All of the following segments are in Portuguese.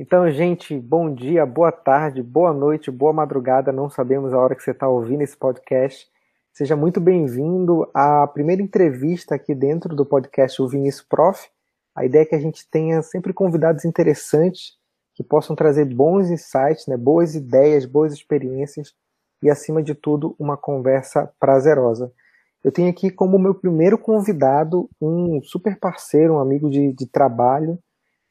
Então, gente, bom dia, boa tarde, boa noite, boa madrugada. Não sabemos a hora que você está ouvindo esse podcast. Seja muito bem-vindo à primeira entrevista aqui dentro do podcast O Vinícius Prof. A ideia é que a gente tenha sempre convidados interessantes que possam trazer bons insights, né, boas ideias, boas experiências e, acima de tudo, uma conversa prazerosa. Eu tenho aqui como meu primeiro convidado um super parceiro, um amigo de, de trabalho,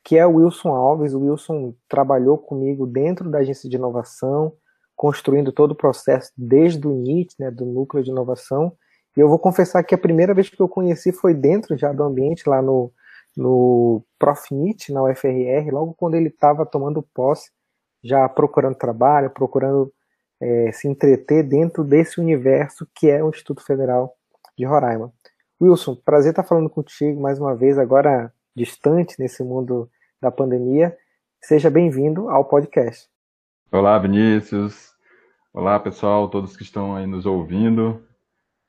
que é o Wilson Alves. O Wilson trabalhou comigo dentro da agência de inovação, construindo todo o processo desde o NIT, né, do núcleo de inovação. E eu vou confessar que a primeira vez que eu conheci foi dentro já do ambiente, lá no, no Profnit, na UFRR, logo quando ele estava tomando posse, já procurando trabalho, procurando é, se entreter dentro desse universo que é o Instituto Federal de Roraima. Wilson, prazer estar falando contigo mais uma vez, agora distante nesse mundo da pandemia. Seja bem-vindo ao podcast. Olá, Vinícius. Olá, pessoal, todos que estão aí nos ouvindo.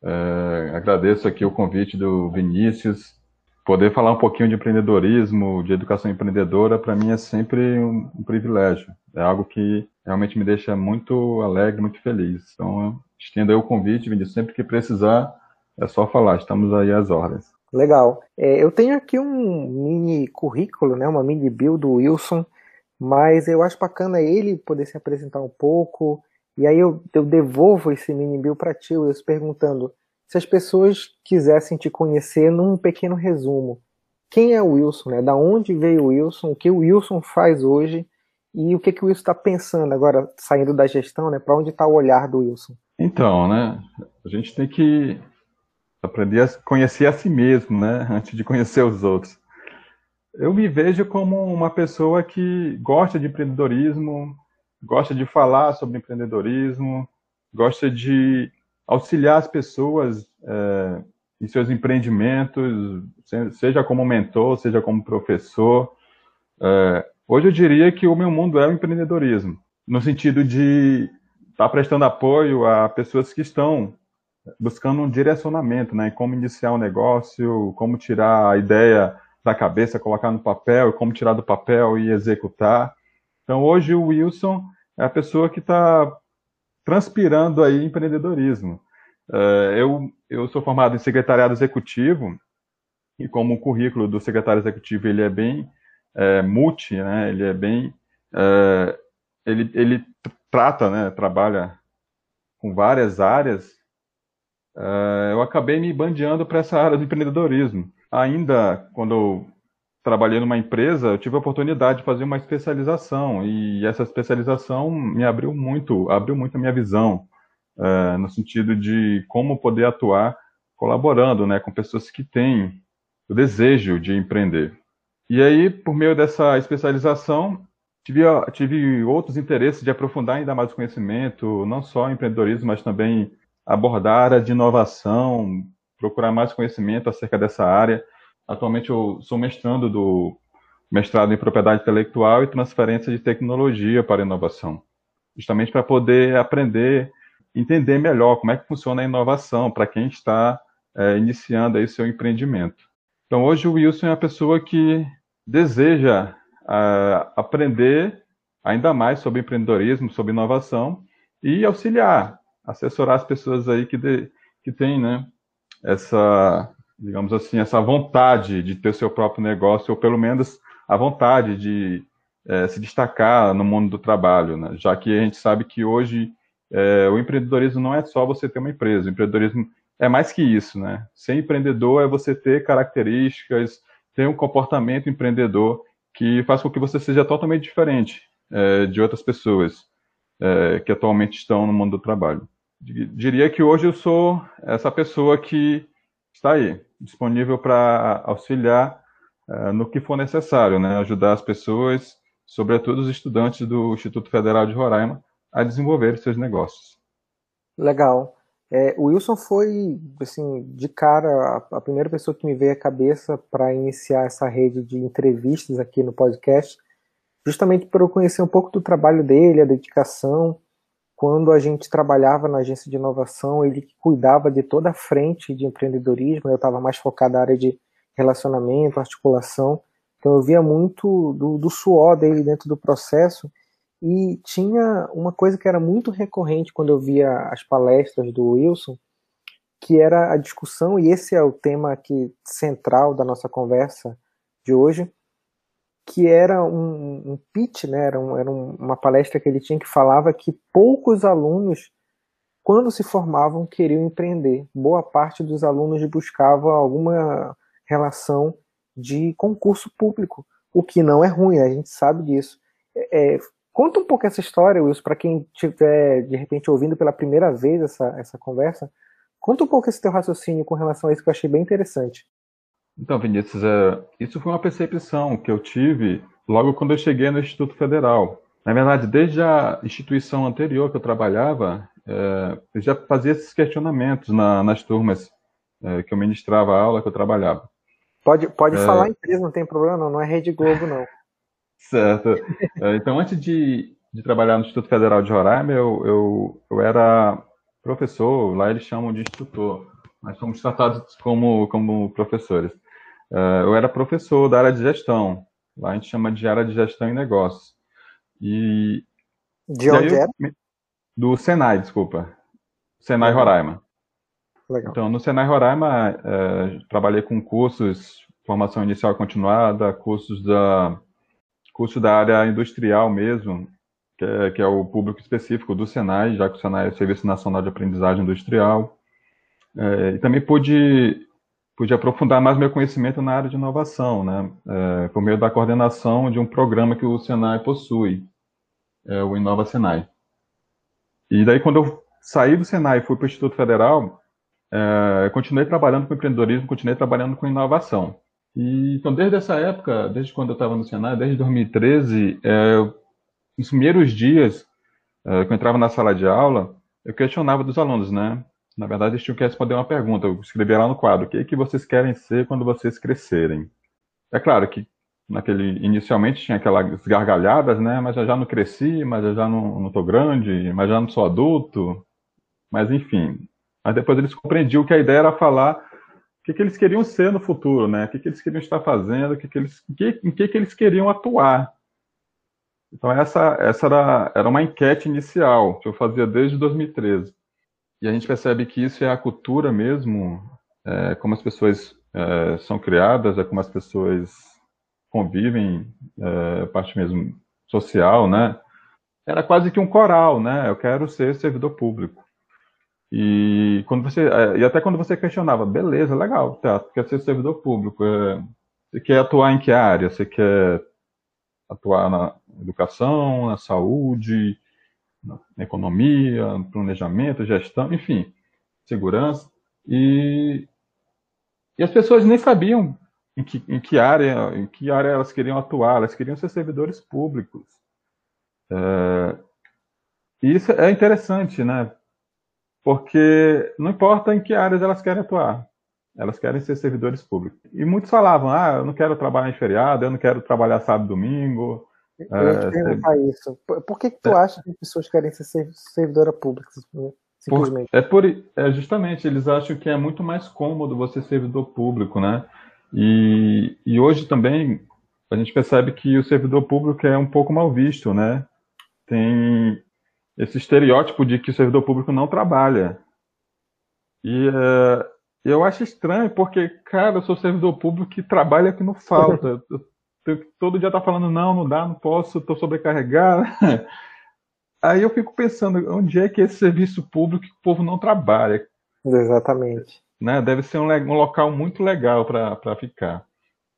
É, agradeço aqui o convite do Vinícius. Poder falar um pouquinho de empreendedorismo, de educação empreendedora, para mim é sempre um, um, privilégio. É algo que realmente me deixa muito alegre, muito feliz. Então, estendo aí o convite, Vinícius, sempre que precisar, é só falar, estamos aí às ordens. Legal. É, eu tenho aqui um mini currículo, né, uma mini bio do Wilson, mas eu acho bacana ele poder se apresentar um pouco, e aí eu, eu devolvo esse mini bio para ti, Wilson, perguntando se as pessoas quisessem te conhecer num pequeno resumo. Quem é o Wilson, né? Da onde veio o Wilson, o que o Wilson faz hoje e o que, que o Wilson está pensando agora, saindo da gestão, né? Para onde está o olhar do Wilson? Então, né? A gente tem que aprender a conhecer a si mesmo, né, antes de conhecer os outros. Eu me vejo como uma pessoa que gosta de empreendedorismo, gosta de falar sobre empreendedorismo, gosta de auxiliar as pessoas é, em seus empreendimentos, seja como mentor, seja como professor. É, hoje eu diria que o meu mundo é o empreendedorismo, no sentido de estar tá prestando apoio a pessoas que estão buscando um direcionamento, né? Como iniciar um negócio, como tirar a ideia da cabeça, colocar no papel, como tirar do papel e executar. Então, hoje o Wilson é a pessoa que está transpirando aí empreendedorismo. Uh, eu, eu sou formado em secretariado executivo e como o currículo do secretário executivo ele é bem é, multi, né? Ele é bem é, ele, ele trata, né? Trabalha com várias áreas uh, eu acabei me bandeando para essa área do empreendedorismo. Ainda quando eu trabalhei numa empresa, eu tive a oportunidade de fazer uma especialização e essa especialização me abriu muito, abriu muito a minha visão uh, no sentido de como poder atuar colaborando, né, com pessoas que têm o desejo de empreender. E aí, por meio dessa especialização, tive, tive outros interesses de aprofundar ainda mais o conhecimento, não só em empreendedorismo, mas também abordar a área de inovação, procurar mais conhecimento acerca dessa área. Atualmente eu sou mestrando do mestrado em propriedade intelectual e transferência de tecnologia para inovação, justamente para poder aprender, entender melhor como é que funciona a inovação para quem está é, iniciando aí seu empreendimento. Então hoje o Wilson é a pessoa que deseja uh, aprender ainda mais sobre empreendedorismo, sobre inovação e auxiliar assessorar as pessoas aí que, de, que têm, né, essa, digamos assim, essa vontade de ter seu próprio negócio, ou pelo menos a vontade de é, se destacar no mundo do trabalho, né? já que a gente sabe que hoje é, o empreendedorismo não é só você ter uma empresa, o empreendedorismo é mais que isso, né? Ser empreendedor é você ter características, ter um comportamento empreendedor que faz com que você seja totalmente diferente é, de outras pessoas é, que atualmente estão no mundo do trabalho diria que hoje eu sou essa pessoa que está aí, disponível para auxiliar uh, no que for necessário, né? ajudar as pessoas, sobretudo os estudantes do Instituto Federal de Roraima, a desenvolver seus negócios. Legal. É, o Wilson foi, assim, de cara, a, primeira pessoa que me veio à cabeça para iniciar essa rede de entrevistas aqui no podcast, justamente para eu conhecer um pouco do trabalho dele, a dedicação, quando a gente trabalhava na agência de inovação, ele cuidava de toda a frente de empreendedorismo, eu estava mais focado na área de relacionamento, articulação, Então eu via muito do, do suor dele dentro do processo. E tinha uma coisa que era muito recorrente quando eu via as palestras do Wilson, que era a discussão, e esse é o tema aqui central da nossa conversa de hoje, que era um, um pitch, né, era, um, era uma palestra que ele tinha que falava que poucos alunos, quando se formavam, queriam empreender. Boa parte dos alunos buscava alguma relação de concurso público, o que não é ruim, a gente sabe disso. É, é conta um pouco essa história, Wilson, para quem estiver, de repente, ouvindo pela primeira vez essa, essa conversa. Conta um pouco esse teu raciocínio com relação a isso que eu achei bem interessante. Então, Vinícius, é, isso foi uma percepção que eu tive logo quando eu cheguei no Instituto Federal. Na verdade, desde a instituição anterior que eu trabalhava, é, eu já fazia esses questionamentos na, nas turmas é, que eu ministrava a aula, que eu trabalhava. Pode, pode é... falar empresa, não tem problema não, não é Rede Globo não. certo. É, então, antes de, de, trabalhar no Instituto Federal de Roraima, eu, eu, eu era professor, lá eles chamam de instrutor, mas somos tratados como, como professores. Uh, eu era professor da área de gestão. Lá a gente chama de área de gestão e negócios. E, de onde era? Do Senai, desculpa. Senai Roraima. Legal. Então, no Senai Roraima, uh, trabalhei com cursos, formação inicial continuada, cursos da, curso da área industrial mesmo, que é, que é o público específico do Senai, já que o Senai é o Serviço Nacional de Aprendizagem Industrial. É, e também pude pude aprofundar mais meu conhecimento na área de inovação, né, é, por meio da coordenação de um programa que o Senai possui, é, o Inova Senai. E daí, quando eu saí do Senai e fui para o Instituto Federal, é, continuei trabalhando com empreendedorismo, continuei trabalhando com inovação. E, então, desde essa época, desde quando eu estava no Senai, desde 2013, é, nos primeiros dias é, que eu entrava na sala de aula, eu questionava dos alunos, né? Na verdade, eles tinham que responder uma pergunta. Eu escrevi lá no quadro: o que, é que vocês querem ser quando vocês crescerem? É claro que naquele inicialmente tinha aquelas gargalhadas, né? Mas eu já não cresci, mas eu já não, não tô grande, mas já não sou adulto. Mas enfim. Mas depois eles compreendiam que a ideia era falar o que, que eles queriam ser no futuro, né? O que, que eles queriam estar fazendo, o que, que eles, que, em que, que eles queriam atuar. Então essa, essa era, era uma enquete inicial que eu fazia desde 2013. E a gente percebe que isso é a cultura mesmo, é, como as pessoas é, são criadas, é como as pessoas convivem, é, parte mesmo social, né? Era quase que um coral, né? Eu quero ser servidor público. E quando você é, e até quando você questionava, beleza, legal, tá, quer ser servidor público, é, você quer atuar em que área? Você quer atuar na educação, na saúde, economia, planejamento, gestão, enfim, segurança. E, e as pessoas nem sabiam em que, em que área em que área elas queriam atuar, elas queriam ser servidores públicos. É, e isso é interessante, né? Porque não importa em que áreas elas querem atuar, elas querem ser servidores públicos. E muitos falavam: ah, eu não quero trabalhar em feriado, eu não quero trabalhar sábado e domingo, eu ia te perguntar é, isso. Por que, que tu é, acha que as pessoas querem ser servidora pública? Simplesmente. Por, é, por, é justamente, eles acham que é muito mais cômodo você ser servidor público, né? E, e hoje também a gente percebe que o servidor público é um pouco mal visto, né? Tem esse estereótipo de que o servidor público não trabalha. E é, eu acho estranho, porque, cara, eu sou servidor público que trabalha que não falta. Todo dia tá falando, não, não dá, não posso, estou sobrecarregado. Aí eu fico pensando, onde é que esse serviço público que o povo não trabalha? Exatamente. Né? Deve ser um, um local muito legal para ficar.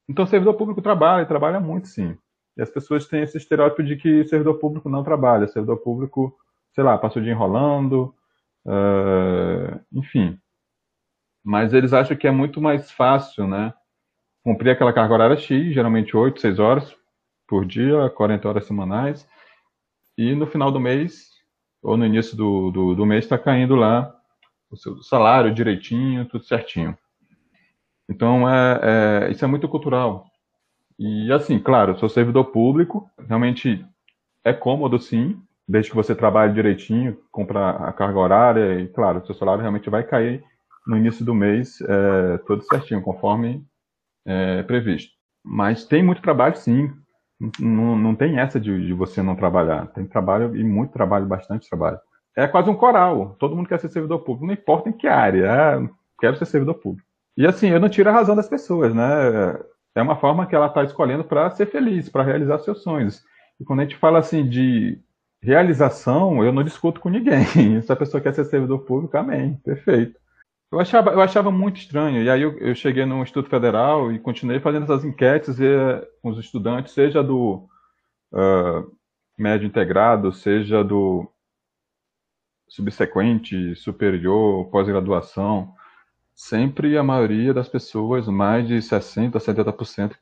Então, o servidor público trabalha, trabalha muito, sim. E as pessoas têm esse estereótipo de que servidor público não trabalha. Servidor público, sei lá, passa o dia enrolando, uh, enfim. Mas eles acham que é muito mais fácil, né? Cumprir aquela carga horária X, geralmente 8, 6 horas por dia, 40 horas semanais, e no final do mês, ou no início do, do, do mês, está caindo lá o seu salário direitinho, tudo certinho. Então, é, é, isso é muito cultural. E, assim, claro, sou servidor público, realmente é cômodo, sim, desde que você trabalhe direitinho, compra a carga horária, e, claro, seu salário realmente vai cair no início do mês, é, tudo certinho, conforme é, previsto. Mas tem muito trabalho, sim. Não, não tem essa de, de você não trabalhar. Tem trabalho e muito trabalho, bastante trabalho. É quase um coral. Todo mundo quer ser servidor público, não importa em que área. É, quero ser servidor público. E assim, eu não tiro a razão das pessoas, né? É uma forma que ela está escolhendo para ser feliz, para realizar seus sonhos. E quando a gente fala assim de realização, eu não discuto com ninguém. Se a pessoa quer ser servidor público, amém, perfeito. Eu achava, eu achava muito estranho. E aí eu, eu cheguei no Instituto Federal e continuei fazendo essas enquetes e, com os estudantes, seja do uh, médio integrado, seja do subsequente, superior, pós-graduação. Sempre a maioria das pessoas, mais de 60%, 70%,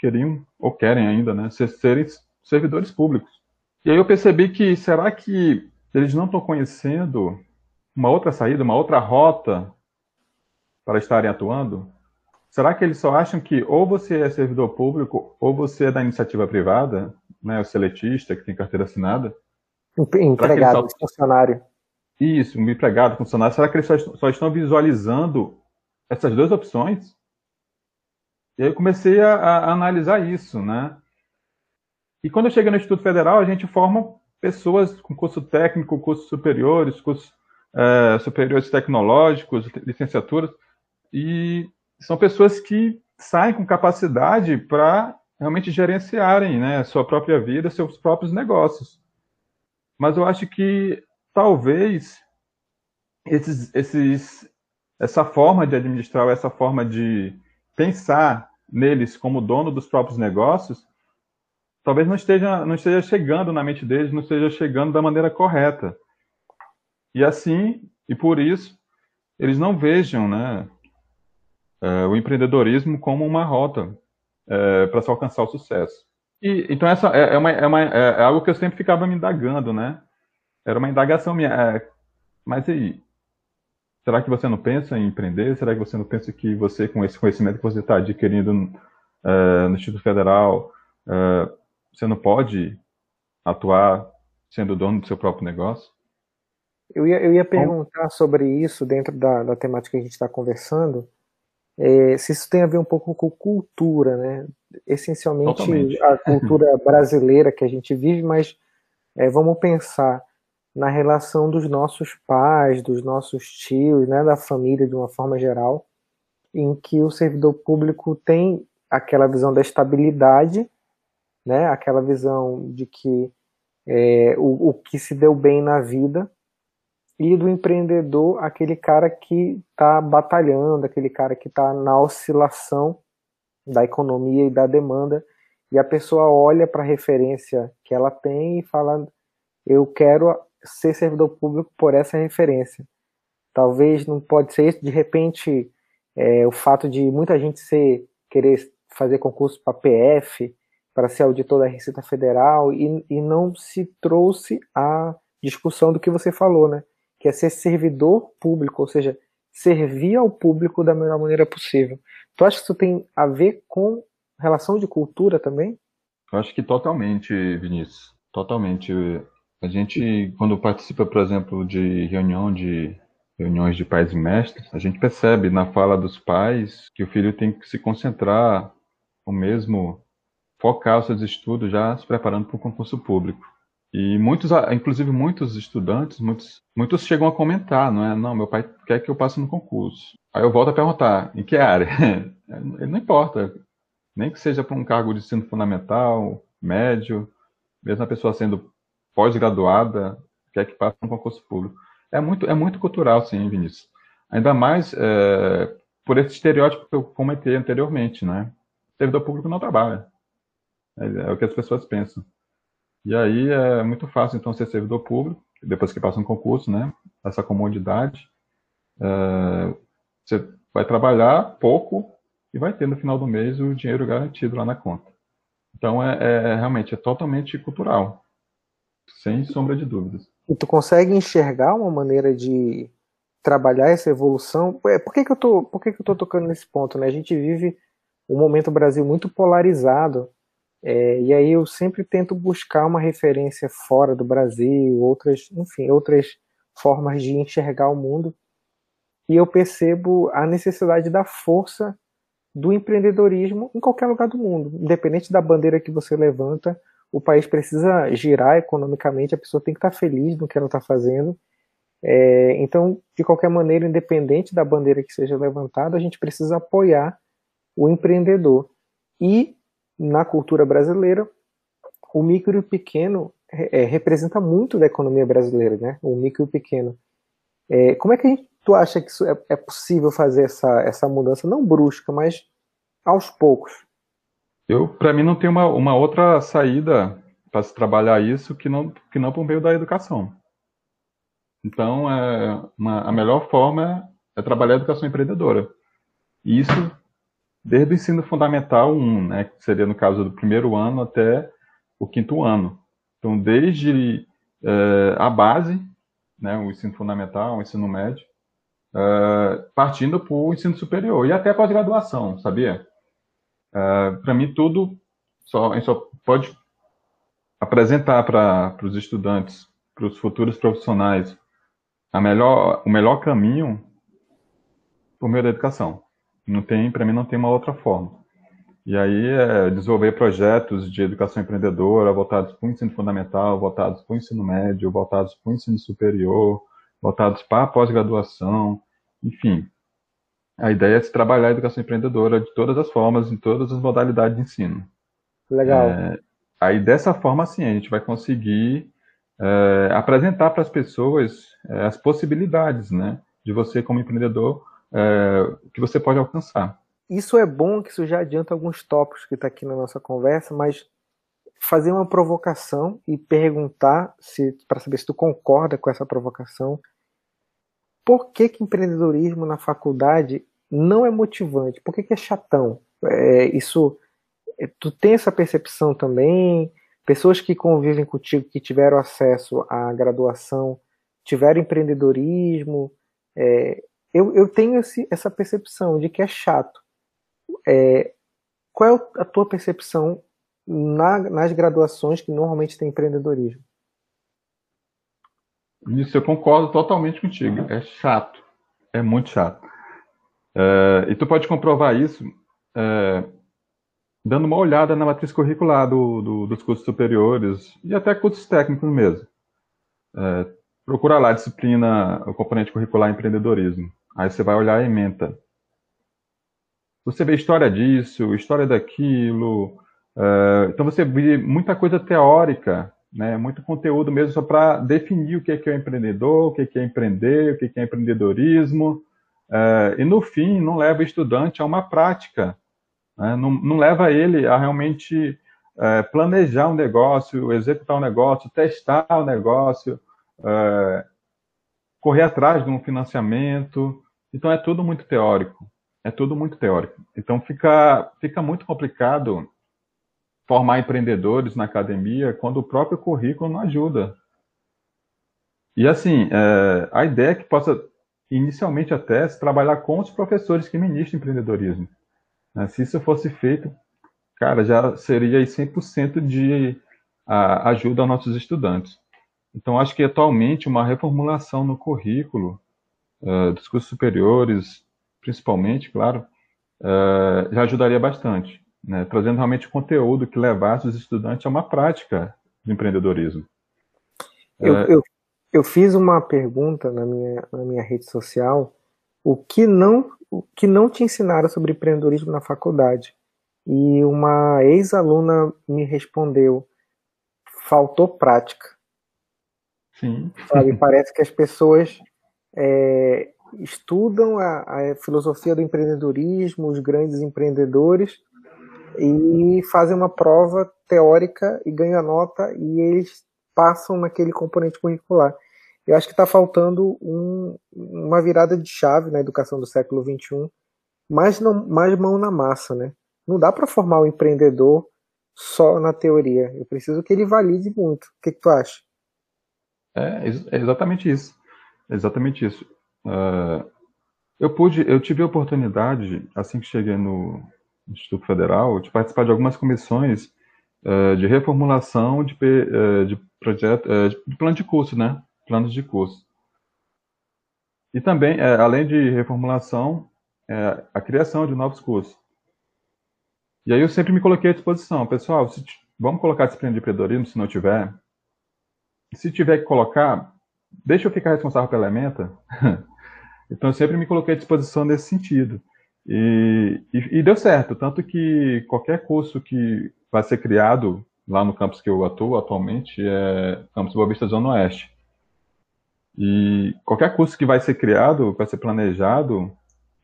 queriam, ou querem ainda, né, ser, serem servidores públicos. E aí eu percebi que, será que eles não estão conhecendo uma outra saída, uma outra rota para estarem atuando? Será que eles só acham que ou você é servidor público ou você é da iniciativa privada, né, o seletista que tem carteira assinada? Empregado, só... funcionário. Isso, um empregado, funcionário. Será que eles só, só estão visualizando essas duas opções? E aí eu comecei a, a, analisar isso, né? E quando eu cheguei no Instituto Federal, a gente forma pessoas com curso técnico, cursos superiores, cursos é, superiores tecnológicos, licenciaturas, e são pessoas que saem com capacidade para realmente gerenciarem né, sua própria vida, seus próprios negócios. Mas eu acho que talvez esses, esses, essa forma de administrar, essa forma de pensar neles como dono dos próprios negócios, talvez não esteja, não esteja chegando na mente deles, não esteja chegando da maneira correta. E assim, e por isso, eles não vejam né, é, o empreendedorismo como uma rota é, para se alcançar o sucesso. E, então, essa é, é, uma, é, uma, é, é algo que eu sempre ficava me indagando, né? Era uma indagação minha. É, mas aí, será que você não pensa em empreender? Será que você não pensa que você, com esse conhecimento que você está adquirindo no Instituto Federal, você não pode atuar sendo dono do seu próprio negócio? Eu ia, eu ia perguntar sobre isso dentro da, da temática que a gente está conversando, é, se isso tem a ver um pouco com cultura, né? Essencialmente Totalmente. a cultura brasileira que a gente vive, mas é, vamos pensar na relação dos nossos pais, dos nossos tios, né, da família de uma forma geral, em que o servidor público tem aquela visão da estabilidade, né, aquela visão de que é, o, o que se deu bem na vida e do empreendedor, aquele cara que está batalhando, aquele cara que está na oscilação da economia e da demanda, e a pessoa olha para a referência que ela tem e fala: Eu quero ser servidor público por essa referência. Talvez não pode ser isso, de repente, é, o fato de muita gente ser, querer fazer concurso para PF, para ser auditor da Receita Federal, e, e não se trouxe a discussão do que você falou, né? Que é ser servidor público, ou seja, servir ao público da melhor maneira possível. Tu acha que isso tem a ver com relação de cultura também? Eu acho que totalmente, Vinícius. Totalmente. A gente, quando participa, por exemplo, de reunião de reuniões de pais e mestres, a gente percebe na fala dos pais que o filho tem que se concentrar, ou mesmo focar os seus estudos já se preparando para o concurso público. E muitos, inclusive muitos estudantes, muitos, muitos chegam a comentar, não é? Não, meu pai quer que eu passe no concurso. Aí eu volto a perguntar, em que área? não importa, nem que seja para um cargo de ensino fundamental, médio, mesmo a pessoa sendo pós-graduada, quer que passe no concurso público. É muito, é muito cultural, sim, Vinícius. Ainda mais é, por esse estereótipo que eu comentei anteriormente, né? servidor público não trabalha. É, é o que as pessoas pensam. E aí é muito fácil, então, ser servidor público, depois que passa um concurso, né? Essa comodidade. É, você vai trabalhar pouco e vai ter no final do mês o dinheiro garantido lá na conta. Então, é, é realmente, é totalmente cultural. Sem sombra de dúvidas. E tu consegue enxergar uma maneira de trabalhar essa evolução? É, por que, que eu tô, por que, que eu tô tocando nesse ponto? Né? A gente vive um momento Brasil muito polarizado é, e aí eu sempre tento buscar uma referência fora do Brasil, outras, enfim, outras formas de enxergar o mundo. E eu percebo a necessidade da força do empreendedorismo em qualquer lugar do mundo, independente da bandeira que você levanta, o país precisa girar economicamente, a pessoa tem que estar feliz no que ela está fazendo. É, então, de qualquer maneira, independente da bandeira que seja levantada, a gente precisa apoiar o empreendedor. E na cultura brasileira, o micro e o pequeno é, representa muito da economia brasileira, né? O micro e o pequeno. É, como é que gente, tu acha que isso é, é, possível fazer essa, essa mudança, não brusca, mas aos poucos? Eu, para mim, não tem uma, uma outra saída para se trabalhar isso que não que não por meio da educação. Então, é uma, a melhor forma é trabalhar a educação empreendedora. E isso desde o ensino fundamental 1, né, que seria no caso do primeiro ano até o quinto ano. Então, desde é, a base, né, o ensino fundamental, o ensino médio, é, partindo para o ensino superior e até pós-graduação, sabia? É, para mim, tudo só, a gente só pode apresentar para os estudantes, para os futuros profissionais, a melhor, o melhor caminho por meio da educação. Não tem, para mim, não tem uma outra forma. E aí é desenvolver projetos de educação empreendedora voltados para o ensino fundamental, voltados para o ensino médio, voltados para o ensino superior, voltados para a pós-graduação, enfim. A ideia é se trabalhar a educação empreendedora de todas as formas, em todas as modalidades de ensino. Legal. É, aí dessa forma, sim, a gente vai conseguir é, apresentar para as pessoas é, as possibilidades, né, de você como empreendedor é, que você pode alcançar. Isso é bom que isso já adianta alguns tópicos que está aqui na nossa conversa, mas fazer uma provocação e perguntar se para saber se tu concorda com essa provocação. Por que, que empreendedorismo na faculdade não é motivante? Por que, que é chatão? É, isso, é, tu tem essa percepção também? Pessoas que convivem contigo, que tiveram acesso à graduação, tiveram empreendedorismo, é, eu, eu tenho esse, essa percepção de que é chato. É, qual é a tua percepção na, nas graduações que normalmente tem empreendedorismo? Isso eu concordo totalmente contigo. É chato. É muito chato. É, e tu pode comprovar isso é, dando uma olhada na matriz curricular do, do, dos cursos superiores e até cursos técnicos mesmo. É, procura lá a disciplina, o componente curricular empreendedorismo. Aí você vai olhar a ementa. Você vê história disso, história daquilo. Uh, então você vê muita coisa teórica, né? muito conteúdo mesmo só para definir o que é, que é o empreendedor, o que é, que é empreender, o que é, que é empreendedorismo. Uh, e no fim, não leva o estudante a uma prática. Né? Não, não, leva ele a realmente uh, planejar um negócio, executar um negócio, testar o um negócio, correr atrás de um financiamento. Então é tudo muito teórico. É tudo muito teórico. Então fica, fica muito complicado formar empreendedores na academia quando o próprio currículo não ajuda. E assim, é, a ideia é que possa, inicialmente até, se trabalhar com os professores que ministram empreendedorismo. Né? Se isso fosse feito, cara, já seria 100% de ajuda aos nossos estudantes. Então, acho que atualmente uma reformulação no currículo uh, dos cursos superiores, principalmente, claro, uh, já ajudaria bastante, né? trazendo realmente conteúdo que levasse os estudantes a uma prática de empreendedorismo. Eu, uh, eu, eu fiz uma pergunta na minha, na minha rede social, o que não o que não te ensinaram sobre empreendedorismo na faculdade? E uma ex-aluna me respondeu: faltou prática. Sim. Sabe? Parece que as pessoas é, estudam a, a, filosofia do empreendedorismo, os grandes empreendedores, e fazem uma prova teórica e ganham nota e eles passam naquele componente curricular. Eu acho que está faltando um, uma virada de chave na educação do século XXI, mais, não, mais mão na massa, né? Não dá para formar um empreendedor só na teoria. Eu preciso que ele valide muito. O que, que tu acha? É, é exatamente isso. Exatamente isso. Uh, eu pude, eu tive a oportunidade, assim que cheguei no Instituto Federal, de participar de algumas comissões uh, de reformulação de, uh, de projeto, de plano de curso, né? Planos de curso. E também, além de reformulação, a criação de novos cursos. E aí eu sempre me coloquei à disposição, pessoal, vamos colocar disciplina de empreendedorismo, se não tiver. Se tiver que colocar, deixa eu ficar responsável pela ementa. então eu sempre me coloquei à disposição nesse sentido. E, e, e, deu certo, tanto que qualquer curso que vai ser criado lá no campus que eu atuo atualmente é Campus Boa Vista Zona Oeste. E qualquer curso que vai ser criado, vai ser planejado,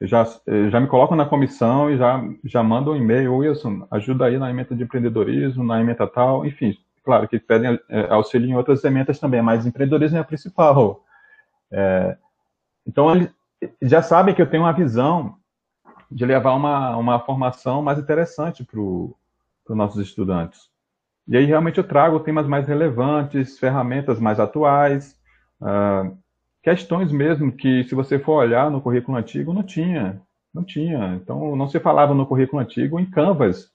já, já me colocam na comissão e já, já mandam um e-mail, Wilson, ajuda aí na emenda de empreendedorismo, na emenda tal, enfim, claro que pedem é, auxílio em outras emendas também, mas empreendedorismo é a principal. É, então, eles já sabem que eu tenho uma visão de levar uma, uma formação mais interessante para os nossos estudantes. E aí, realmente, eu trago temas mais relevantes, ferramentas mais atuais, uh, questões mesmo que, se você for olhar no currículo antigo, não tinha. Não tinha. Então, não se falava no currículo antigo em Canvas.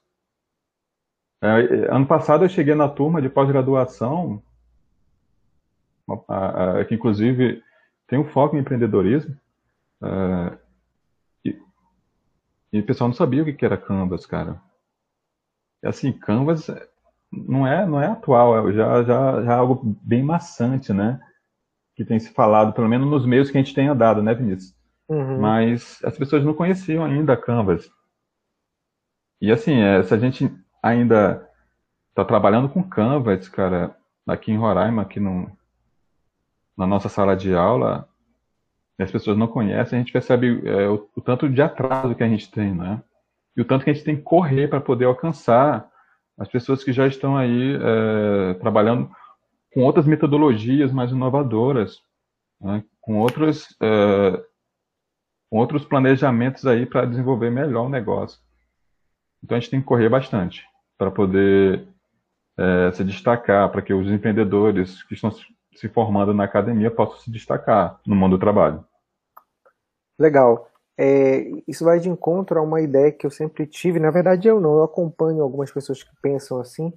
É, ano passado eu cheguei na turma de pós-graduação, que inclusive tem um foco em empreendedorismo, é, e, e, o pessoal não sabia o que era Canvas, cara. E assim, Canvas não é, não é atual, é já, já, já é algo bem maçante, né? Que tem se falado, pelo menos nos meios que a gente tem andado, né, Vinícius? Uhum. Mas as pessoas não conheciam ainda Canvas. E assim, é, se a gente ainda está trabalhando com Canvas, cara, aqui em Roraima, aqui no, na nossa sala de aula, as pessoas não conhecem, a gente percebe é, o, o, tanto de atraso que a gente tem, né? E o tanto que a gente tem que correr para poder alcançar as pessoas que já estão aí é, trabalhando com outras metodologias mais inovadoras, né? com outros é, com outros planejamentos aí para desenvolver melhor o negócio. Então a gente tem que correr bastante para poder é, se destacar, para que os empreendedores que estão se formando na academia possam se destacar no mundo do trabalho. Legal. É, isso vai de encontro a uma ideia que eu sempre tive. Na verdade, eu não. Eu acompanho algumas pessoas que pensam assim,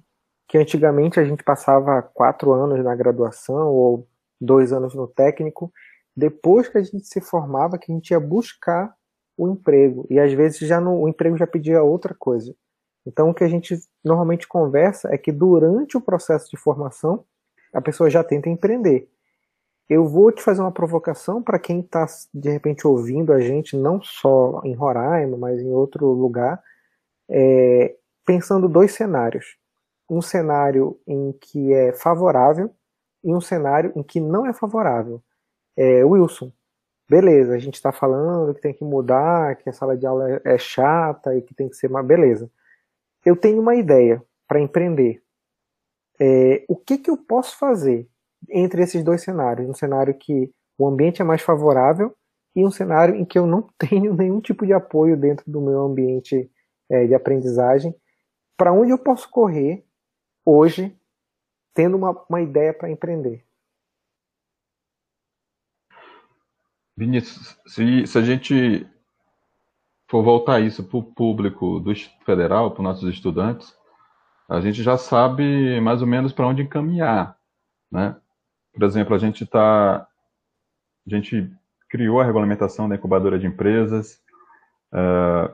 que antigamente a gente passava quatro anos na graduação ou dois anos no técnico. Depois que a gente se formava, que a gente ia buscar o emprego. E às vezes já o emprego já pedia outra coisa. Então, o que a gente normalmente conversa é que durante o processo de formação, a pessoa já tenta empreender. Eu vou te fazer uma provocação para quem está, de repente, ouvindo a gente, não só em Roraima, mas em outro lugar, é, pensando dois cenários. Um cenário em que é favorável e um cenário em que não é favorável. É, Wilson, beleza, a gente está falando que tem que mudar, que a sala de aula é, é chata e que tem que ser mais. Beleza eu tenho uma ideia para empreender. É, o que, que eu posso fazer entre esses dois cenários? Um cenário que o ambiente é mais favorável e um cenário em que eu não tenho nenhum tipo de apoio dentro do meu ambiente é, de aprendizagem. Para onde eu posso correr hoje, tendo uma, uma ideia para empreender? Vinícius, se, se a gente for voltar isso para o público do Federal, para os nossos estudantes, a gente já sabe mais ou menos para onde encaminhar, né? Por exemplo, a gente está, a gente criou a regulamentação da incubadora de empresas, uh,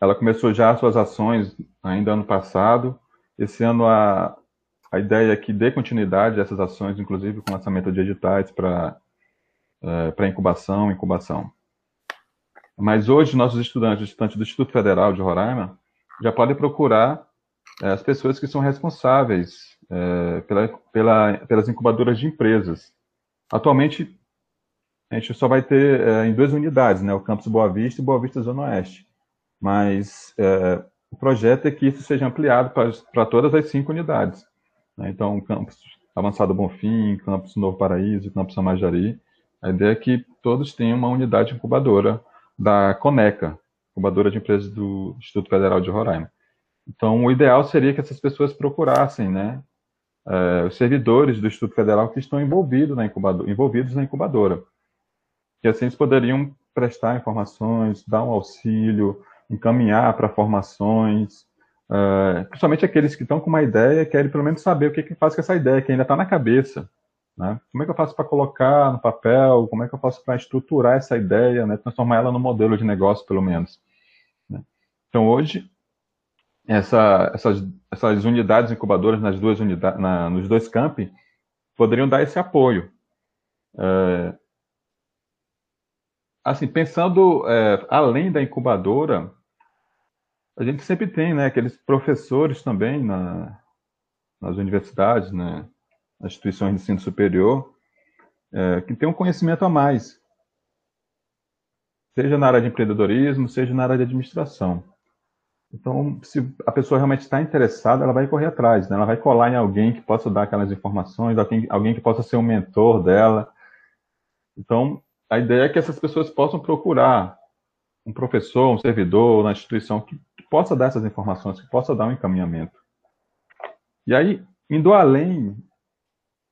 ela começou já as suas ações ainda ano passado, esse ano a, a ideia é que dê continuidade a essas ações, inclusive com lançamento de editais para uh, para incubação, incubação. Mas hoje, nossos estudantes, estudantes do Instituto Federal de Roraima, já podem procurar é, as pessoas que são responsáveis é, pela, pela, pelas incubadoras de empresas. Atualmente, a gente só vai ter é, em duas unidades, né, o Campus Boa Vista e Boa Vista Zona Oeste. Mas o projeto é que isso seja ampliado para todas as cinco unidades. Né? Então, Campus Avançado Bonfim, Campus Novo Paraíso, Campus Amajari. A ideia é que todos tenham uma unidade incubadora da Coneca, incubadora de empresas do Instituto Federal de Roraima. Então, o ideal seria que essas pessoas procurassem, né, é, os servidores do Instituto Federal que estão envolvidos na incubadora, envolvidos na incubadora, que assim eles poderiam prestar informações, dar um auxílio, encaminhar para formações, é, principalmente aqueles que estão com uma ideia e querem pelo menos saber o que, que faz com essa ideia, que ainda está na cabeça. Né? Como é que eu faço para colocar no papel? Como é que eu faço para estruturar essa ideia, né? transformar ela modelo de negócio, pelo menos? Né? Então, hoje, essa, essas, essas unidades incubadoras nas duas unidades, na, nos dois campi poderiam dar esse apoio. É, assim, pensando é, além da incubadora, a gente sempre tem né, aqueles professores também na, nas universidades, né, nas instituições de ensino superior, é, que têm um conhecimento a mais, seja na área de empreendedorismo, seja na área de administração. Então, se a pessoa realmente está interessada, ela vai correr atrás, né? ela vai colar em alguém que possa dar aquelas informações, alguém, alguém que possa ser um mentor dela. Então, a ideia é que essas pessoas possam procurar um professor, um servidor na instituição que, que possa dar essas informações, que possa dar um encaminhamento. E aí, indo além.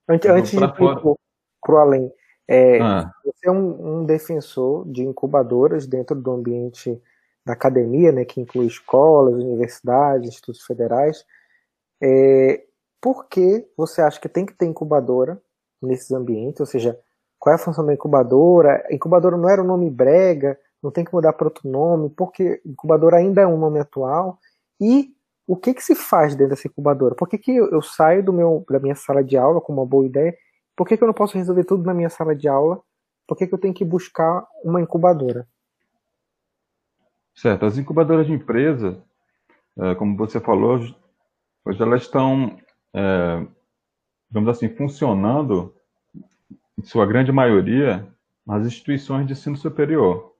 Antes, antes de ir para o além, é, ah. você é um, um, defensor de incubadoras dentro do ambiente da academia, né, que inclui escolas, universidades, institutos federais. É, por que você acha que tem que ter incubadora nesses ambientes? Ou seja, qual é a função da incubadora? Incubadora não era um nome brega, não tem que mudar para outro nome, porque incubadora ainda é um nome atual. E o que, que se faz dentro dessa incubadora? Por que, que eu, saio do meu, da minha sala de aula com uma boa ideia? Por que, que eu não posso resolver tudo na minha sala de aula? Por que, que eu tenho que buscar uma incubadora? Certo. As incubadoras de empresa, é, como você falou, hoje elas estão, é, vamos assim, funcionando, em sua grande maioria, nas instituições de ensino superior,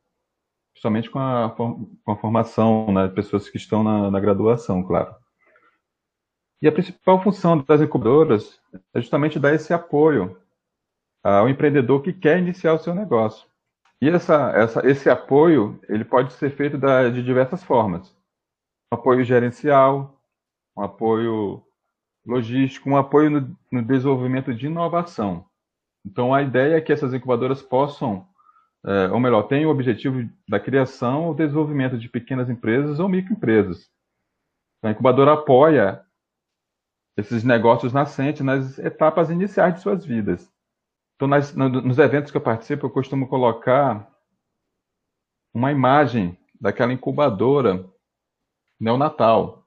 principalmente com a, com a formação né, de pessoas que estão na, na graduação, claro. E a principal função das incubadoras é justamente dar esse apoio ao empreendedor que quer iniciar o seu negócio. E essa, essa, esse apoio ele pode ser feito da, de diversas formas. Um apoio gerencial, um apoio logístico, um apoio no, no desenvolvimento de inovação. Então, a ideia é que essas incubadoras possam, é, ou melhor, tenham o objetivo da criação ou desenvolvimento de pequenas empresas ou microempresas. A incubadora apoia esses negócios nascentes nas etapas iniciais de suas vidas. Então, nas, nos eventos que eu participo, eu costumo colocar uma imagem daquela incubadora neonatal.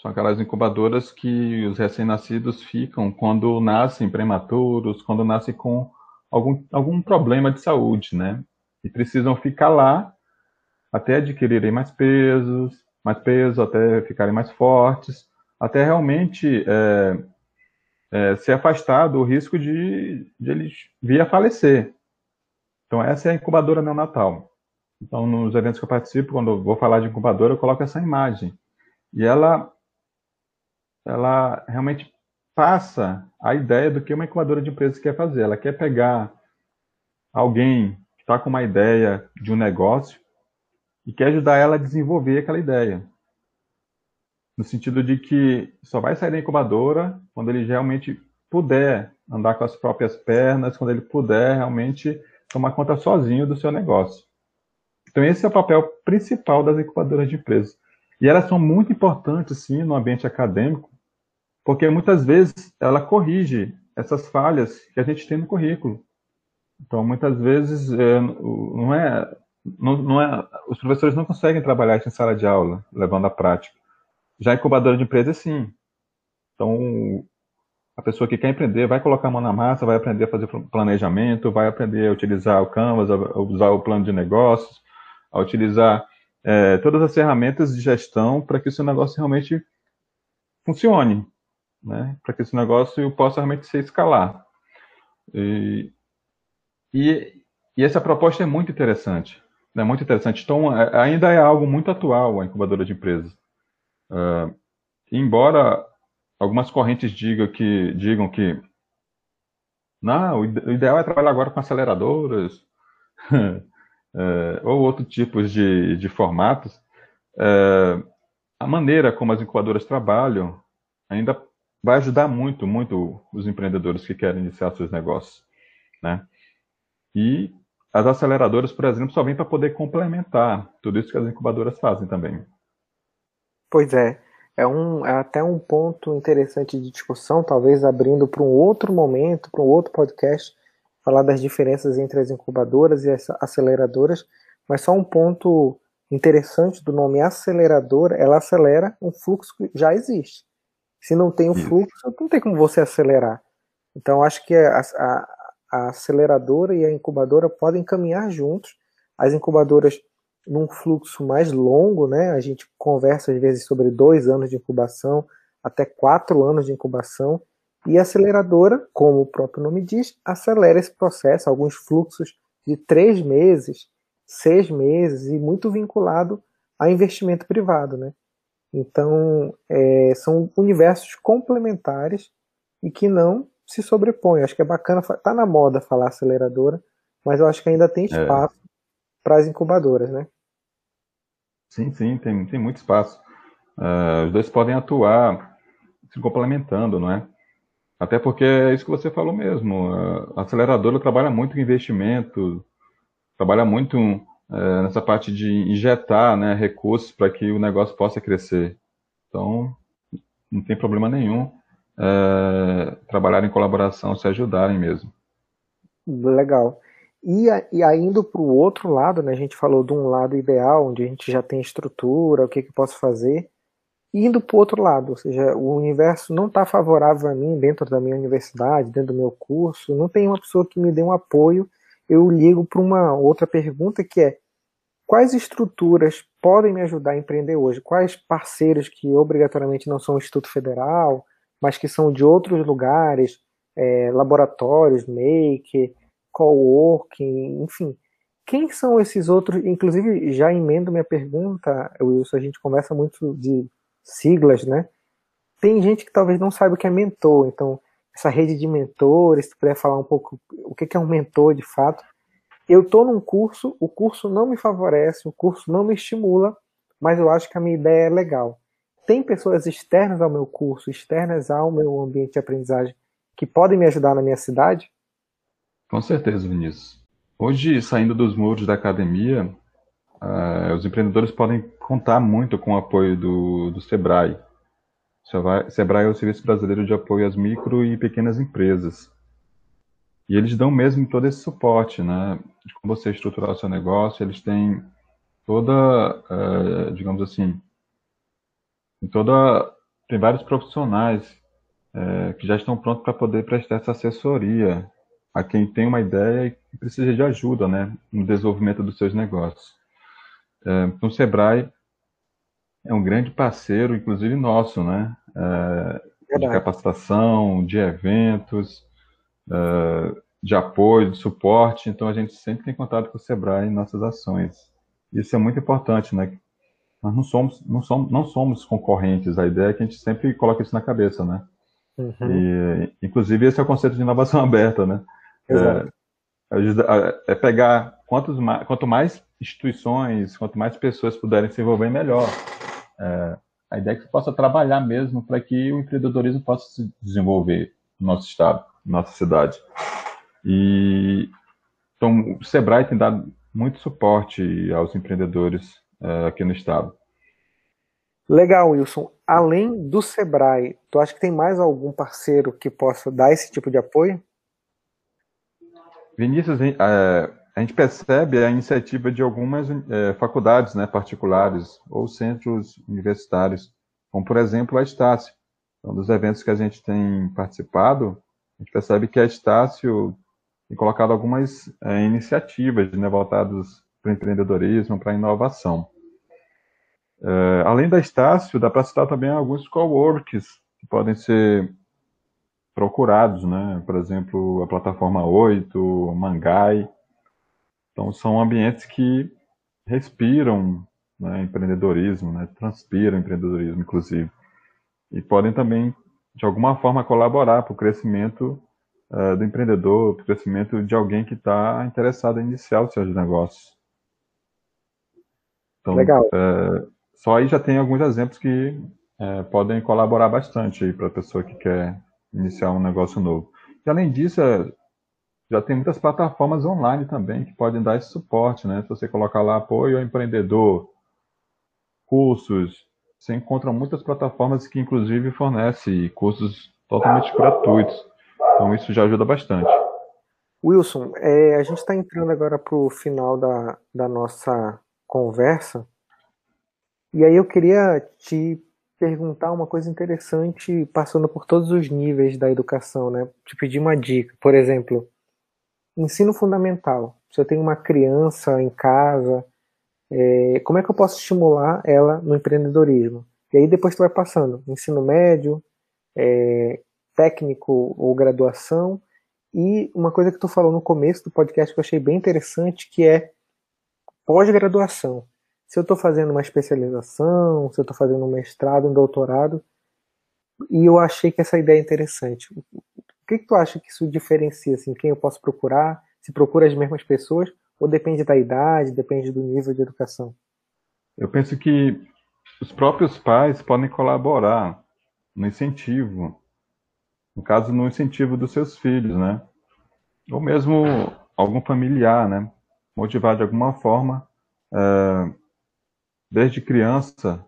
São aquelas incubadoras que os recém-nascidos ficam quando nascem prematuros, quando nascem com algum, algum problema de saúde, né? E precisam ficar lá até adquirirem mais pesos, mais peso, até ficarem mais fortes, até realmente é, é, se afastar do risco de, de eles vir a falecer. Então, essa é a incubadora neonatal. Então, nos eventos que eu participo, quando eu vou falar de incubadora, eu coloco essa imagem. E ela, ela realmente passa a ideia do que uma incubadora de empresas quer fazer. Ela quer pegar alguém que está com uma ideia de um negócio e quer ajudar ela a desenvolver aquela ideia no sentido de que só vai sair da incubadora quando ele realmente puder andar com as próprias pernas, quando ele puder realmente tomar conta sozinho do seu negócio. Então esse é o papel principal das incubadoras de empresas. E elas são muito importantes, sim, no ambiente acadêmico, porque muitas vezes ela corrige essas falhas que a gente tem no currículo. Então, muitas vezes, é, não é, não, não é, os professores não conseguem trabalhar isso em sala de aula, levando à prática. Já incubadora de empresa, sim. Então, a pessoa que quer empreender vai colocar a mão na massa, vai aprender a fazer planejamento, vai aprender a utilizar o Canvas, a usar o plano de negócios, a utilizar é, todas as ferramentas de gestão para que o seu negócio realmente funcione, né? para que esse negócio possa realmente se escalar. E, e, e essa proposta é muito interessante. É muito interessante. Então, é, ainda é algo muito atual a incubadora de empresas. Uh, embora algumas correntes digam que, digam que não, o ideal é trabalhar agora com aceleradoras uh, ou outros tipos de, de formatos, uh, a maneira como as incubadoras trabalham ainda vai ajudar muito, muito os empreendedores que querem iniciar seus negócios, né? E as aceleradoras, por exemplo, só vêm para poder complementar tudo isso que as incubadoras fazem também. Pois é, é, um, é até um ponto interessante de discussão, talvez abrindo para um outro momento, para um outro podcast, falar das diferenças entre as incubadoras e as aceleradoras, mas só um ponto interessante do nome aceleradora, ela acelera um fluxo que já existe. Se não tem o fluxo, não tem como você acelerar. Então, acho que a, a, a aceleradora e a incubadora podem caminhar juntos. As incubadoras num fluxo mais longo, né? A gente conversa às vezes sobre dois anos de incubação, até quatro anos de incubação. E a aceleradora, como o próprio nome diz, acelera esse processo, alguns fluxos de três meses, seis meses, e muito vinculado a investimento privado, né? Então, é, são universos complementares e que não se sobrepõem. Acho que é bacana, tá na moda falar aceleradora, mas eu acho que ainda tem é. espaço é. para as incubadoras, né? Sim, sim, tem, tem muito espaço. Uh, os dois podem atuar se complementando, não é? Até porque é isso que você falou mesmo. A aceleradora trabalha muito com investimento, trabalha muito é, nessa parte de injetar né, recursos para que o negócio possa crescer. Então, não tem problema nenhum é, trabalhar em colaboração, se ajudarem mesmo. Legal. E, e indo para o outro lado, né, a gente falou de um lado ideal, onde a gente já tem estrutura, o que, que posso fazer, indo para o outro lado, ou seja, o universo não está favorável a mim dentro da minha universidade, dentro do meu curso, não tem uma pessoa que me dê um apoio, eu ligo para uma outra pergunta que é quais estruturas podem me ajudar a empreender hoje? Quais parceiros que obrigatoriamente não são o Instituto Federal, mas que são de outros lugares, é, laboratórios, make, coworking, enfim. Quem são esses outros? Inclusive, já emendo minha pergunta, Wilson, a gente conversa muito de siglas, né? Tem gente que talvez não saiba o que é mentor, então essa rede de mentores, se puder falar um pouco o que é um mentor de fato. Eu estou num curso, o curso não me favorece, o curso não me estimula, mas eu acho que a minha ideia é legal. Tem pessoas externas ao meu curso, externas ao meu ambiente de aprendizagem, que podem me ajudar na minha cidade? Com certeza, Vinícius. Hoje, saindo dos muros da academia, uh, os empreendedores podem contar muito com o apoio do, do SEBRAE. SEBRAE é o Serviço Brasileiro de Apoio às Micro e Pequenas Empresas. E eles dão mesmo todo esse suporte, né? De como você estruturar o seu negócio, eles têm toda, uh, digamos assim, toda, tem vários profissionais uh, que já estão prontos para poder prestar essa assessoria a quem tem uma ideia e precisa de ajuda, né, no desenvolvimento dos seus negócios. É, então, o Sebrae é um grande parceiro, inclusive nosso, né, é, de capacitação, de eventos, é, de apoio, de suporte. Então, a gente sempre tem contato com o Sebrae em nossas ações. Isso é muito importante, né? Nós não somos, não somos, não somos concorrentes. A ideia é que a gente sempre coloca isso na cabeça, né? Uhum. E, inclusive, esse é o conceito de inovação aberta, né? É, é, pegar quantos quanto mais instituições, quanto mais pessoas puderem se envolver, melhor. É, a ideia é que você possa trabalhar mesmo para que o empreendedorismo possa se desenvolver no nosso estado, na nossa cidade. E então o Sebrae tem dado muito suporte aos empreendedores é, aqui no estado. Legal, Wilson. Além do Sebrae, tu acha que tem mais algum parceiro que possa dar esse tipo de apoio? Vinícius, é, a gente percebe a iniciativa de algumas é, faculdades né, particulares ou centros universitários, como por exemplo a Estácio. Um dos eventos que a gente tem participado, a gente percebe que a Estácio tem colocado algumas é, iniciativas né, voltadas para o empreendedorismo, para a inovação. É, além da Estácio, dá para citar também alguns coworks que podem ser procurados, né? Por exemplo, a plataforma 8, Mangai. Então, são ambientes que respiram né, empreendedorismo, né, transpiram empreendedorismo, inclusive. E podem também, de alguma forma, colaborar para o crescimento uh, do empreendedor, para o crescimento de alguém que está interessado em iniciar os seus negócios. Então, Legal. Uh, só aí já tem alguns exemplos que uh, podem colaborar bastante para a pessoa que quer iniciar um negócio novo. E além disso, é, já tem muitas plataformas online também que podem dar esse suporte, né? Se você colocar lá apoio ao empreendedor, cursos, você encontra muitas plataformas que inclusive fornecem cursos totalmente gratuitos. Então isso já ajuda bastante. Wilson, é, a gente está entrando agora para o final da, da nossa conversa E aí eu queria te perguntar uma coisa interessante, passando por todos os níveis da educação, né? Te pedir uma dica. Por exemplo, ensino fundamental. Se eu tenho uma criança em casa, é, como é que eu posso estimular ela no empreendedorismo? E aí depois tu vai passando, ensino médio, é, técnico ou graduação, e uma coisa que tu falou no começo do podcast que eu achei bem interessante, que é pós-graduação. Se eu estou fazendo uma especialização, se eu estou fazendo um mestrado, um doutorado, e eu achei que essa ideia é interessante. Que, que tu acha que isso diferencia? Assim, quem eu posso procurar? Se procura as mesmas pessoas? Ou depende da idade, depende do nível de educação? Eu penso que os próprios pais podem colaborar no incentivo, no caso, no incentivo dos seus filhos, né? Ou mesmo algum familiar, né? Motivar de alguma forma, é, desde criança,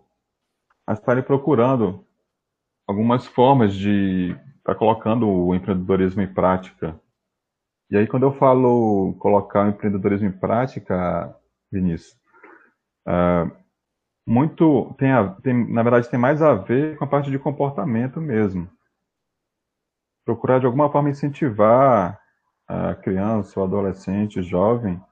a estarem procurando algumas formas de estar tá colocando o empreendedorismo em prática. E aí, quando eu falo colocar o empreendedorismo em prática, Vinícius, é, muito tem, a, tem, na verdade, tem mais a ver com a parte de comportamento mesmo. Procurar de alguma forma incentivar a criança, o adolescente, o jovem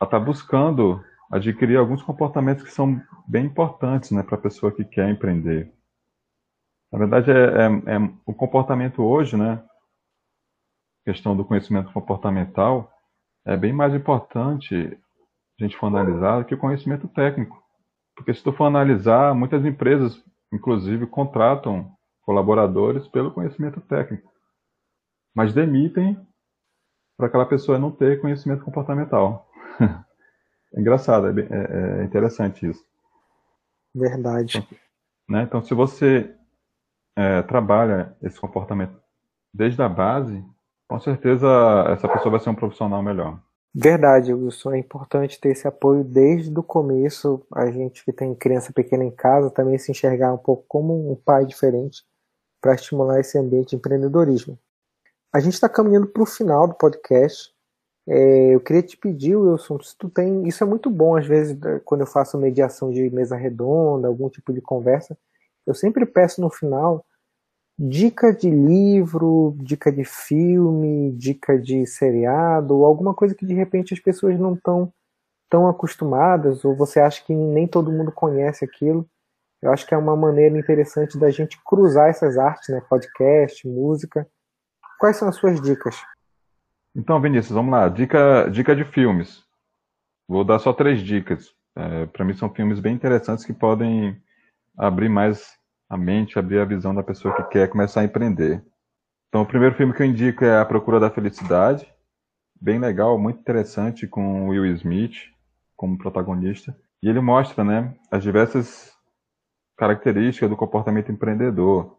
a estar tá buscando adquirir alguns comportamentos que são bem importantes né, para a pessoa que quer empreender. Na verdade, é, é, é, o comportamento hoje, né, questão do conhecimento comportamental, é bem mais importante a gente for analisar que o conhecimento técnico. Porque se tu for analisar, muitas empresas, inclusive, contratam colaboradores pelo conhecimento técnico, mas demitem para aquela pessoa não ter conhecimento comportamental. é engraçado, é, bem, é, é, interessante isso. Verdade. Então, né? então se você é, trabalha esse comportamento desde a base, com certeza essa pessoa vai ser um profissional melhor. Verdade, Wilson. É importante ter esse apoio desde o começo. A gente que tem criança pequena em casa também se enxergar um pouco como um pai diferente para estimular esse ambiente de empreendedorismo. A gente está caminhando para o final do podcast. É, eu queria te pedir, Wilson, se tu tem. Isso é muito bom, às vezes, quando eu faço mediação de mesa redonda, algum tipo de conversa. Eu sempre peço no final dica de livro, dica de filme, dica de seriado, alguma coisa que de repente as pessoas não estão tão acostumadas, ou você acha que nem todo mundo conhece aquilo. Eu acho que é uma maneira interessante da gente cruzar essas artes, né? Podcast, música. Quais são as suas dicas? Então, Vinícius, vamos lá. Dica, dica de filmes. Vou dar só três dicas. É, Para mim, são filmes bem interessantes que podem abrir mais a mente, abrir a visão da pessoa que quer começar a empreender. Então, o primeiro filme que eu indico é A Procura da Felicidade. Bem legal, muito interessante, com Will Smith como protagonista. E ele mostra né, as diversas características do comportamento empreendedor.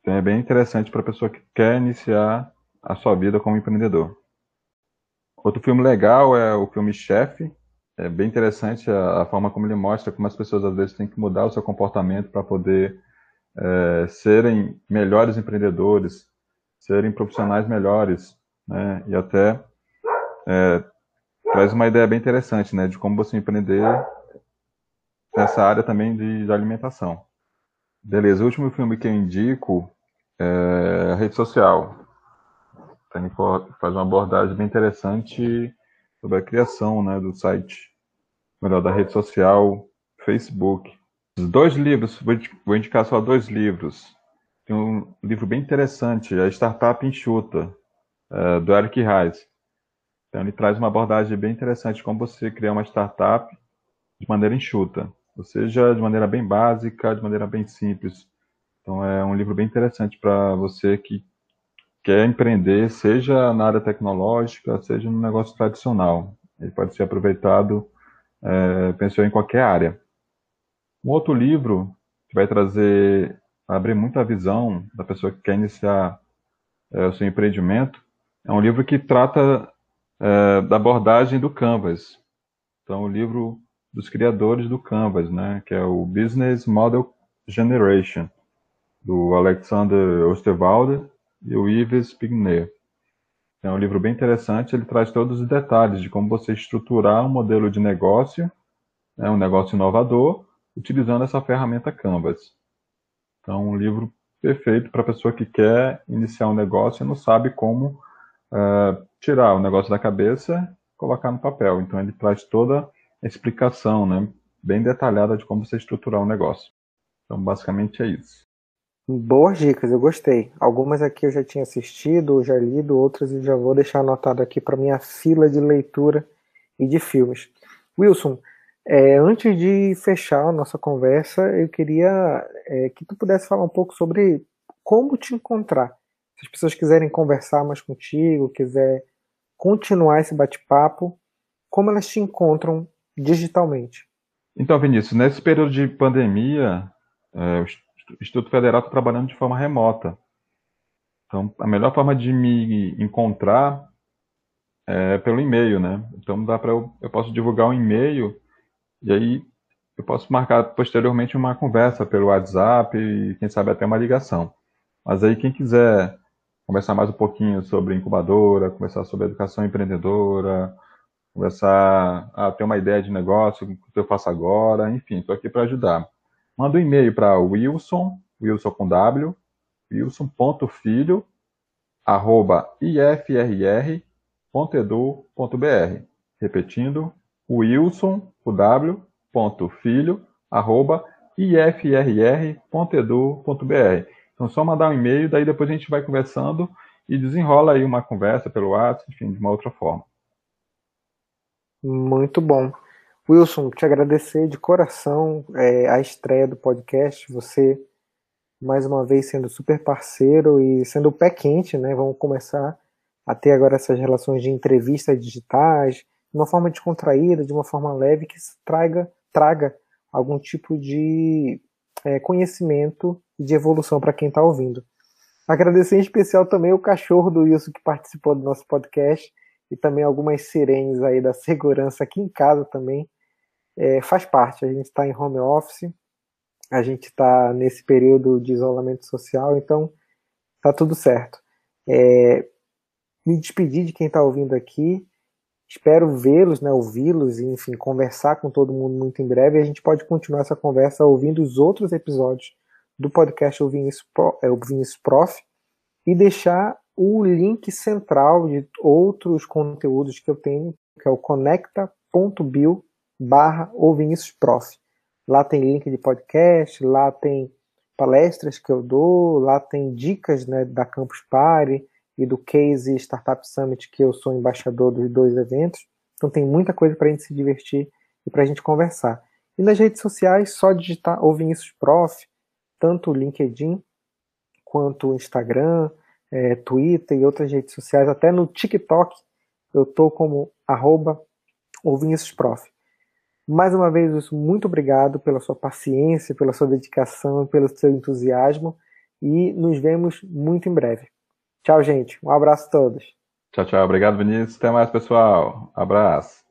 Então, é bem interessante para a pessoa que quer iniciar a sua vida como empreendedor. Outro filme legal é o filme Chefe, é bem interessante a, a, forma como ele mostra como as pessoas às vezes têm que mudar o seu comportamento para poder é, serem melhores empreendedores, serem profissionais melhores, né? E até é, traz uma ideia bem interessante, né? De como você empreender nessa área também de, de alimentação. Beleza, o último filme que eu indico é a rede social. Tem, faz uma abordagem bem interessante sobre a criação né, do site, melhor, da rede social Facebook. Os dois livros, vou indicar só dois livros. Tem um livro bem interessante, A Startup Enxuta, é, do Eric Reis. Então, ele traz uma abordagem bem interessante como você criar uma startup de maneira enxuta, ou seja, de maneira bem básica, de maneira bem simples. Então, é um livro bem interessante para você que quer empreender, seja na área tecnológica, seja no negócio tradicional. Ele pode ser aproveitado, é, pensou em qualquer área. Um outro livro que vai trazer, abrir muita visão da pessoa que quer iniciar é, o seu empreendimento, é um livro que trata é, da abordagem do Canvas. Então, o livro dos criadores do Canvas, né, que é o Business Model Generation, do Alexander Osterwalder e o Yves Pignet. É um livro bem interessante, ele traz todos os detalhes de como você estruturar um modelo de negócio né, um negócio inovador, utilizando essa ferramenta Canvas. Então, um livro perfeito para a pessoa que quer iniciar um negócio e não sabe como uh, tirar o negócio da cabeça e colocar no papel. Então, ele traz toda a explicação, né, bem detalhada de como você estruturar um negócio. Então, basicamente é isso. Boas dicas, eu gostei. Algumas aqui eu já tinha assistido, já lido, outras eu já vou deixar anotado aqui para minha fila de leitura e de filmes. Wilson, é, antes de fechar a nossa conversa, eu queria é, que tu pudesse falar um pouco sobre como te encontrar. Se as pessoas quiserem conversar mais contigo, quiser continuar esse bate-papo, como elas te encontram digitalmente? Então, Vinícius, nesse período de pandemia, é, Instituto Federal está trabalhando de forma remota. Então, a melhor forma de me encontrar é pelo e-mail, né? Então, dá para eu, eu posso divulgar um e-mail e aí eu posso marcar posteriormente uma conversa pelo WhatsApp e quem sabe até uma ligação. Mas aí quem quiser conversar mais um pouquinho sobre incubadora, conversar sobre educação empreendedora, conversar, ah, ter uma ideia de negócio, o que eu faço agora, enfim, estou aqui para ajudar. Manda um e-mail para Wilson, Wilson com W, wilson.filho, arroba ifrr.edu.br. Repetindo, wilson, o w, ponto, filho, arroba ifrr.edu.br. Então, só mandar um e-mail, daí depois a gente vai conversando e desenrola aí uma conversa pelo WhatsApp, enfim, de uma outra forma. Muito bom. Wilson, te agradecer de coração é, a estreia do podcast, você mais uma vez sendo super parceiro e sendo o pé quente, né? Vamos começar a ter agora essas relações de entrevistas digitais, de uma forma descontraída, de uma forma leve, que traga, traga algum tipo de é, conhecimento e de evolução para quem está ouvindo. Agradecer em especial também o cachorro do Wilson que participou do nosso podcast e também algumas sirenes aí da segurança aqui em casa também, é, faz parte. A gente está em home office, a gente está nesse período de isolamento social, então tá tudo certo. É, me despedir de quem está ouvindo aqui. Espero vê-los, né, ouvi-los enfim, conversar com todo mundo muito em breve. A gente pode continuar essa conversa ouvindo os outros episódios do podcast O Vinícius, Pro, é, Prof e deixar o link central de outros conteúdos que eu tenho, que é o conecta.bio barra Prof. Lá tem link de podcast, lá tem palestras que eu dou, lá tem dicas né, da Campus Party e do Case Startup Summit, que eu sou embaixador dos dois eventos. Então tem muita coisa para a gente se divertir e para a gente conversar. E nas redes sociais, só digitar o Vinícius Prof, tanto o LinkedIn quanto o Instagram, é, Twitter e outras redes sociais, até no TikTok eu tô como arroba o Vinícius Prof. Mais uma vez, Wilson, muito obrigado pela sua paciência, pela sua dedicação, pelo seu entusiasmo e nos vemos muito em breve. Tchau, gente. Um abraço a todos. Tchau, tchau. Obrigado, Vinícius. Até mais, pessoal. Abraço.